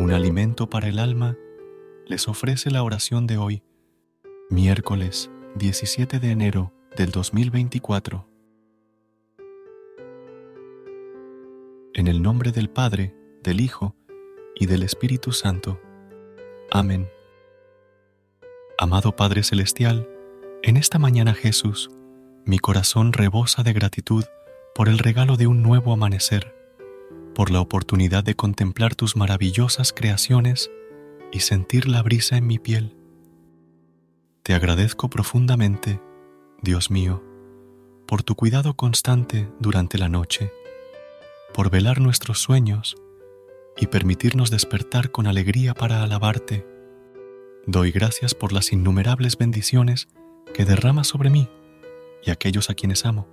Un alimento para el alma les ofrece la oración de hoy, miércoles 17 de enero del 2024. En el nombre del Padre, del Hijo y del Espíritu Santo. Amén. Amado Padre Celestial, en esta mañana Jesús, mi corazón rebosa de gratitud por el regalo de un nuevo amanecer, por la oportunidad de contemplar tus maravillosas creaciones y sentir la brisa en mi piel. Te agradezco profundamente, Dios mío, por tu cuidado constante durante la noche por velar nuestros sueños y permitirnos despertar con alegría para alabarte. Doy gracias por las innumerables bendiciones que derramas sobre mí y aquellos a quienes amo.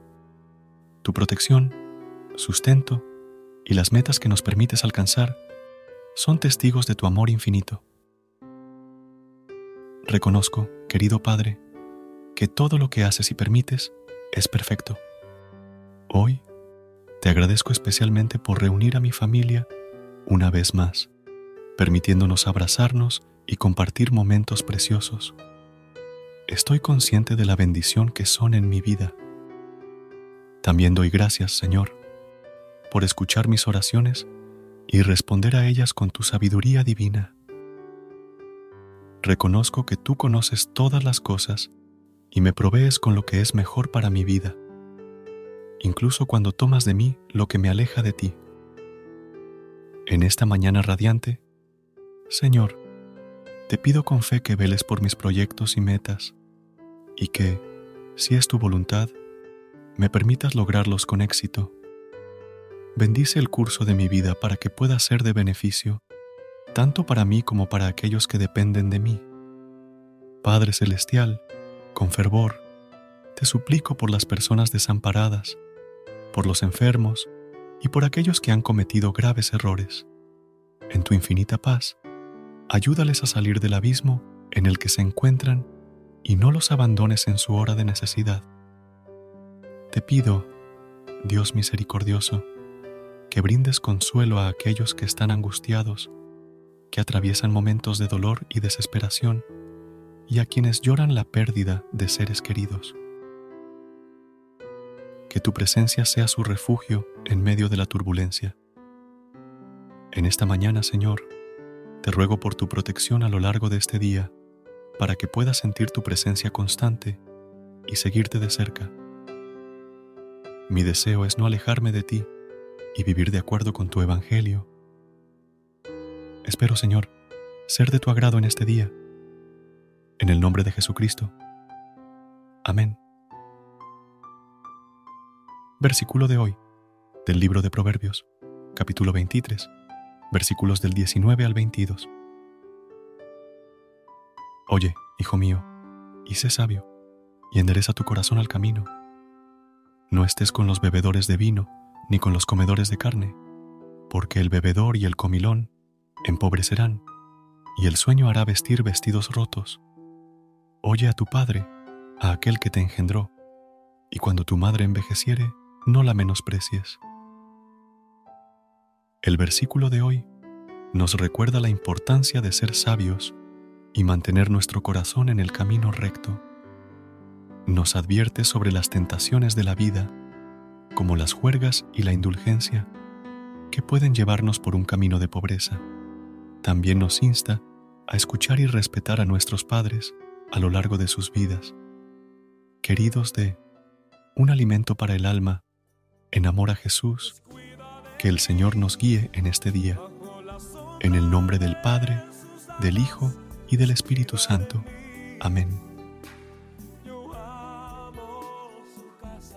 Tu protección, sustento y las metas que nos permites alcanzar son testigos de tu amor infinito. Reconozco, querido Padre, que todo lo que haces y permites es perfecto. Hoy te agradezco especialmente por reunir a mi familia una vez más, permitiéndonos abrazarnos y compartir momentos preciosos. Estoy consciente de la bendición que son en mi vida. También doy gracias, Señor, por escuchar mis oraciones y responder a ellas con tu sabiduría divina. Reconozco que tú conoces todas las cosas y me provees con lo que es mejor para mi vida incluso cuando tomas de mí lo que me aleja de ti. En esta mañana radiante, Señor, te pido con fe que veles por mis proyectos y metas y que, si es tu voluntad, me permitas lograrlos con éxito. Bendice el curso de mi vida para que pueda ser de beneficio, tanto para mí como para aquellos que dependen de mí. Padre Celestial, con fervor, te suplico por las personas desamparadas, por los enfermos y por aquellos que han cometido graves errores. En tu infinita paz, ayúdales a salir del abismo en el que se encuentran y no los abandones en su hora de necesidad. Te pido, Dios misericordioso, que brindes consuelo a aquellos que están angustiados, que atraviesan momentos de dolor y desesperación, y a quienes lloran la pérdida de seres queridos que tu presencia sea su refugio en medio de la turbulencia. En esta mañana, Señor, te ruego por tu protección a lo largo de este día, para que pueda sentir tu presencia constante y seguirte de cerca. Mi deseo es no alejarme de ti y vivir de acuerdo con tu Evangelio. Espero, Señor, ser de tu agrado en este día. En el nombre de Jesucristo. Amén. Versículo de hoy, del libro de Proverbios, capítulo 23, versículos del 19 al 22. Oye, hijo mío, y sé sabio, y endereza tu corazón al camino. No estés con los bebedores de vino, ni con los comedores de carne, porque el bebedor y el comilón empobrecerán, y el sueño hará vestir vestidos rotos. Oye a tu padre, a aquel que te engendró, y cuando tu madre envejeciere, no la menosprecies. El versículo de hoy nos recuerda la importancia de ser sabios y mantener nuestro corazón en el camino recto. Nos advierte sobre las tentaciones de la vida como las juergas y la indulgencia, que pueden llevarnos por un camino de pobreza. También nos insta a escuchar y respetar a nuestros padres a lo largo de sus vidas. Queridos de un alimento para el alma, en amor a Jesús, que el Señor nos guíe en este día. En el nombre del Padre, del Hijo y del Espíritu Santo. Amén.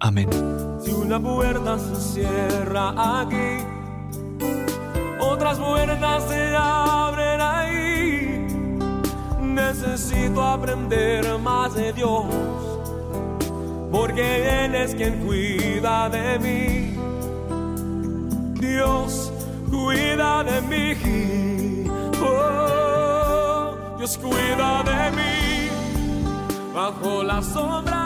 Amén. Si una puerta se cierra aquí, otras puertas se abren ahí. Necesito aprender más de Dios, porque Él es quien cuida de mí. Dios cuida de mí. Oh, Dios cuida de mí bajo la sombra